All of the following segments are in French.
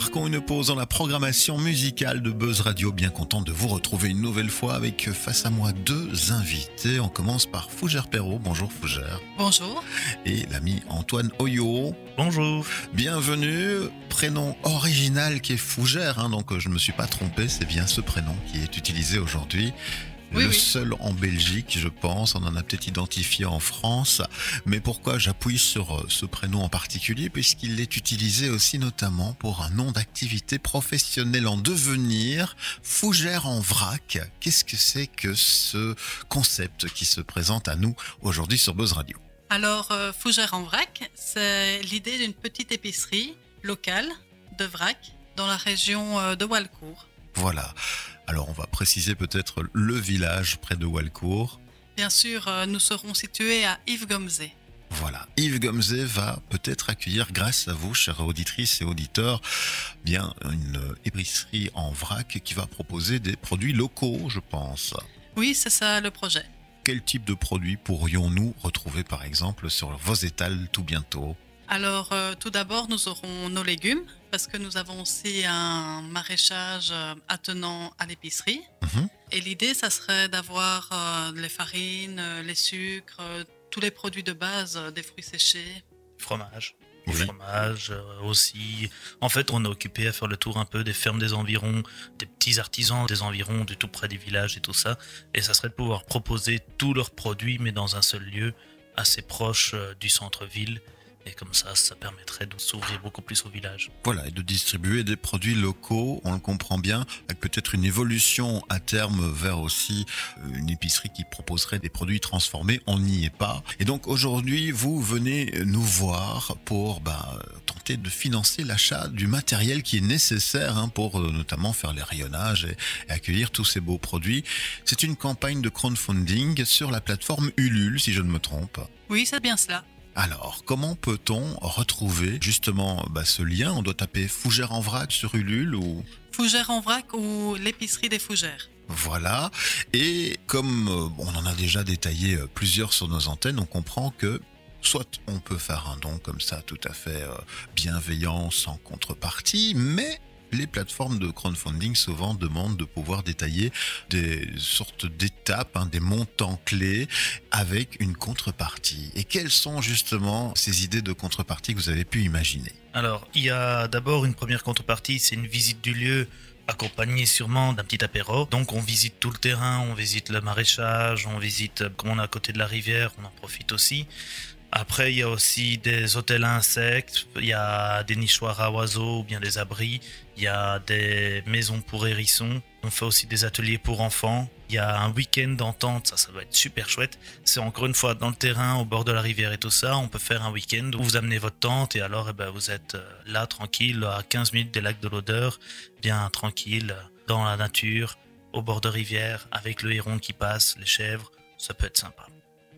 marquons une pause dans la programmation musicale de Buzz Radio. Bien content de vous retrouver une nouvelle fois avec face à moi deux invités. On commence par Fougère Perrault. Bonjour Fougère. Bonjour. Et l'ami Antoine Oyo. Bonjour. Bienvenue. Prénom original qui est Fougère, hein, donc je ne me suis pas trompé, c'est bien ce prénom qui est utilisé aujourd'hui. Oui, le oui. seul en Belgique, je pense. On en a peut-être identifié en France. Mais pourquoi j'appuie sur euh, ce prénom en particulier? Puisqu'il est utilisé aussi notamment pour un nom d'activité professionnelle en devenir, Fougère en vrac. Qu'est-ce que c'est que ce concept qui se présente à nous aujourd'hui sur Buzz Radio? Alors, euh, Fougère en vrac, c'est l'idée d'une petite épicerie locale de vrac dans la région euh, de Walcourt. Voilà. Alors on va préciser peut-être le village près de Walcourt. Bien sûr, euh, nous serons situés à Yves-Gomzé. Voilà, Yves Gomzé va peut-être accueillir, grâce à vous, chères auditrices et auditeurs, bien une épicerie en vrac qui va proposer des produits locaux, je pense. Oui, c'est ça le projet. Quel type de produits pourrions-nous retrouver, par exemple, sur vos étals tout bientôt? Alors, euh, tout d'abord, nous aurons nos légumes parce que nous avons aussi un maraîchage euh, attenant à l'épicerie. Mhm. Et l'idée, ça serait d'avoir euh, les farines, les sucres, tous les produits de base, des fruits séchés. Fromage. Oui. Fromage euh, aussi. En fait, on est occupé à faire le tour un peu des fermes des environs, des petits artisans des environs, du tout près des villages et tout ça. Et ça serait de pouvoir proposer tous leurs produits, mais dans un seul lieu, assez proche euh, du centre-ville. Et comme ça, ça permettrait de s'ouvrir beaucoup plus au village. Voilà, et de distribuer des produits locaux, on le comprend bien, avec peut-être une évolution à terme vers aussi euh, une épicerie qui proposerait des produits transformés, on n'y est pas. Et donc aujourd'hui, vous venez nous voir pour bah, tenter de financer l'achat du matériel qui est nécessaire hein, pour euh, notamment faire les rayonnages et, et accueillir tous ces beaux produits. C'est une campagne de crowdfunding sur la plateforme Ulule, si je ne me trompe. Oui, c'est bien cela. Alors, comment peut-on retrouver justement bah, ce lien? On doit taper Fougère en vrac sur Ulule ou? Fougère en vrac ou l'épicerie des fougères. voilà. Et comme euh, on en a déjà détaillé euh, plusieurs sur nos antennes, on comprend que soit on peut faire un don comme ça tout à fait euh, bienveillant, sans contrepartie, mais les plateformes de crowdfunding souvent demandent de pouvoir détailler des sortes d'étapes, hein, des montants clés avec une contrepartie. Et quelles sont justement ces idées de contrepartie que vous avez pu imaginer? Alors, il y a d'abord une première contrepartie, c'est une visite du lieu accompagnée sûrement d'un petit apéro. Donc on visite tout le terrain, on visite le maraîchage, on visite, comme on est à côté de la rivière, on en profite aussi. Après, il y a aussi des hôtels à insectes, il y a des nichoirs à oiseaux ou bien des abris, il y a des maisons pour hérissons, on fait aussi des ateliers pour enfants, il y a un week-end d'entente, ça, ça va être super chouette. C'est encore une fois dans le terrain, au bord de la rivière et tout ça, on peut faire un week-end où vous amenez votre tente et alors eh ben, vous êtes euh, là tranquille, à 15 minutes des lacs de l'odeur, bien tranquille, dans la nature, au bord de rivière, avec le héron qui passe, les chèvres, ça peut être sympa.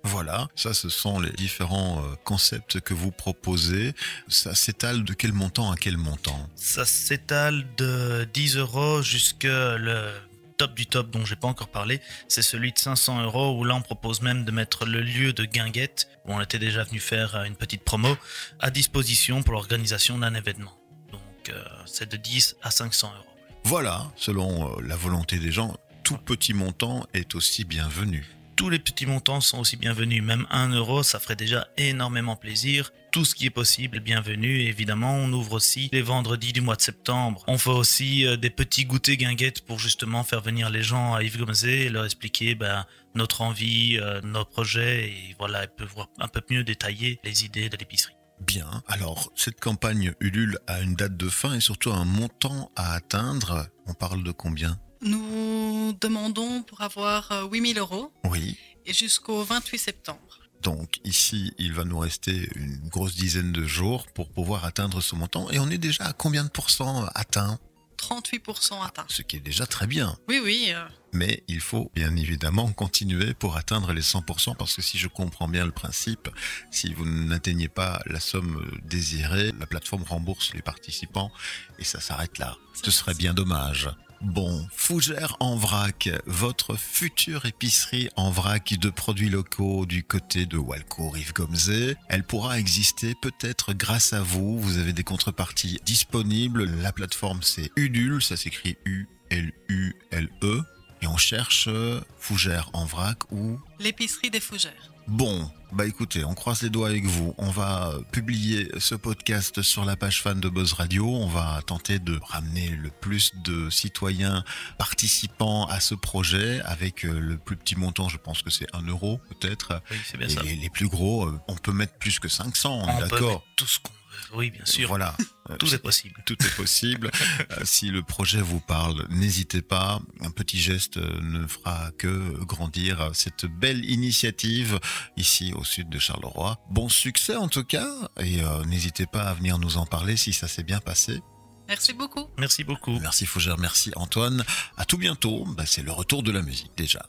Voilà, ça ce sont les différents euh, concepts que vous proposez. Ça s'étale de quel montant à quel montant? Ça s'étale de 10 euros jusque le top du top dont j'ai pas encore parlé. C'est celui de 500 euros où là on propose même de mettre le lieu de Guinguette où on était déjà venu faire euh, une petite promo à disposition pour l'organisation d'un événement. Donc euh, c'est de 10 à 500 euros. Voilà, selon la volonté des gens, tout petit montant est aussi bienvenu. Tous les petits montants sont aussi bienvenus. Même 1 euro, ça ferait déjà énormément plaisir. Tout ce qui est possible est bienvenu. Évidemment, on ouvre aussi les vendredis du mois de septembre. On fait aussi euh, des petits goûters guinguettes pour justement faire venir les gens à Yves Gomzé et leur expliquer ben, notre envie, euh, nos projets. Et voilà, ils peuvent voir un peu mieux détailler les idées de l'épicerie. Bien, alors cette campagne Ulule a une date de fin et surtout un montant à atteindre. On parle de combien? Nous demandons pour avoir euh, 8000 euros Oui. et jusqu'au 28 septembre. Donc ici, il va nous rester une grosse dizaine de jours pour pouvoir atteindre ce montant. Et on est déjà à combien de pourcents atteint? 38% atteint. Ce qui est déjà très bien. Oui, oui. euh, Mais il faut bien évidemment continuer pour atteindre les 100% parce que si je comprends bien le principe, si vous n'atteignez pas la somme désirée, la plateforme rembourse les participants et ça s'arrête là. Ce serait bien dommage. Bon, Fougère en vrac, votre future épicerie en vrac de produits locaux du côté de Walco Rive Gomzé. Elle pourra exister peut-être grâce à vous. Vous avez des contreparties disponibles. La plateforme c'est Udul, ça s'écrit U-L-U-L-E. Et on cherche euh, Fougère en vrac ou L'épicerie des fougères. Bon, bah écoutez, on croise les doigts avec vous. On va publier ce podcast sur la page fan de Buzz Radio. On va tenter de ramener le plus de citoyens participants à ce projet avec euh, le plus petit montant, je pense que c'est 1 euro peut-être. Oui, c'est bien Et ça. les, les plus gros, euh, on peut mettre plus que 500, on est peut d'accord mettre tout ce qu'on veut. Oui, bien sûr. Voilà. Euh, Tout est possible. tout est possible. Euh, si le projet vous parle, n'hésitez pas. Un petit geste euh, ne fera que grandir cette belle initiative ici au sud de Charleroi. Bon succès en tout cas et euh, n'hésitez pas à venir nous en parler si ça s'est bien passé. Merci beaucoup. Merci beaucoup. Merci Fougère, merci Antoine. À tout bientôt. Bah, C'est le retour de la musique déjà.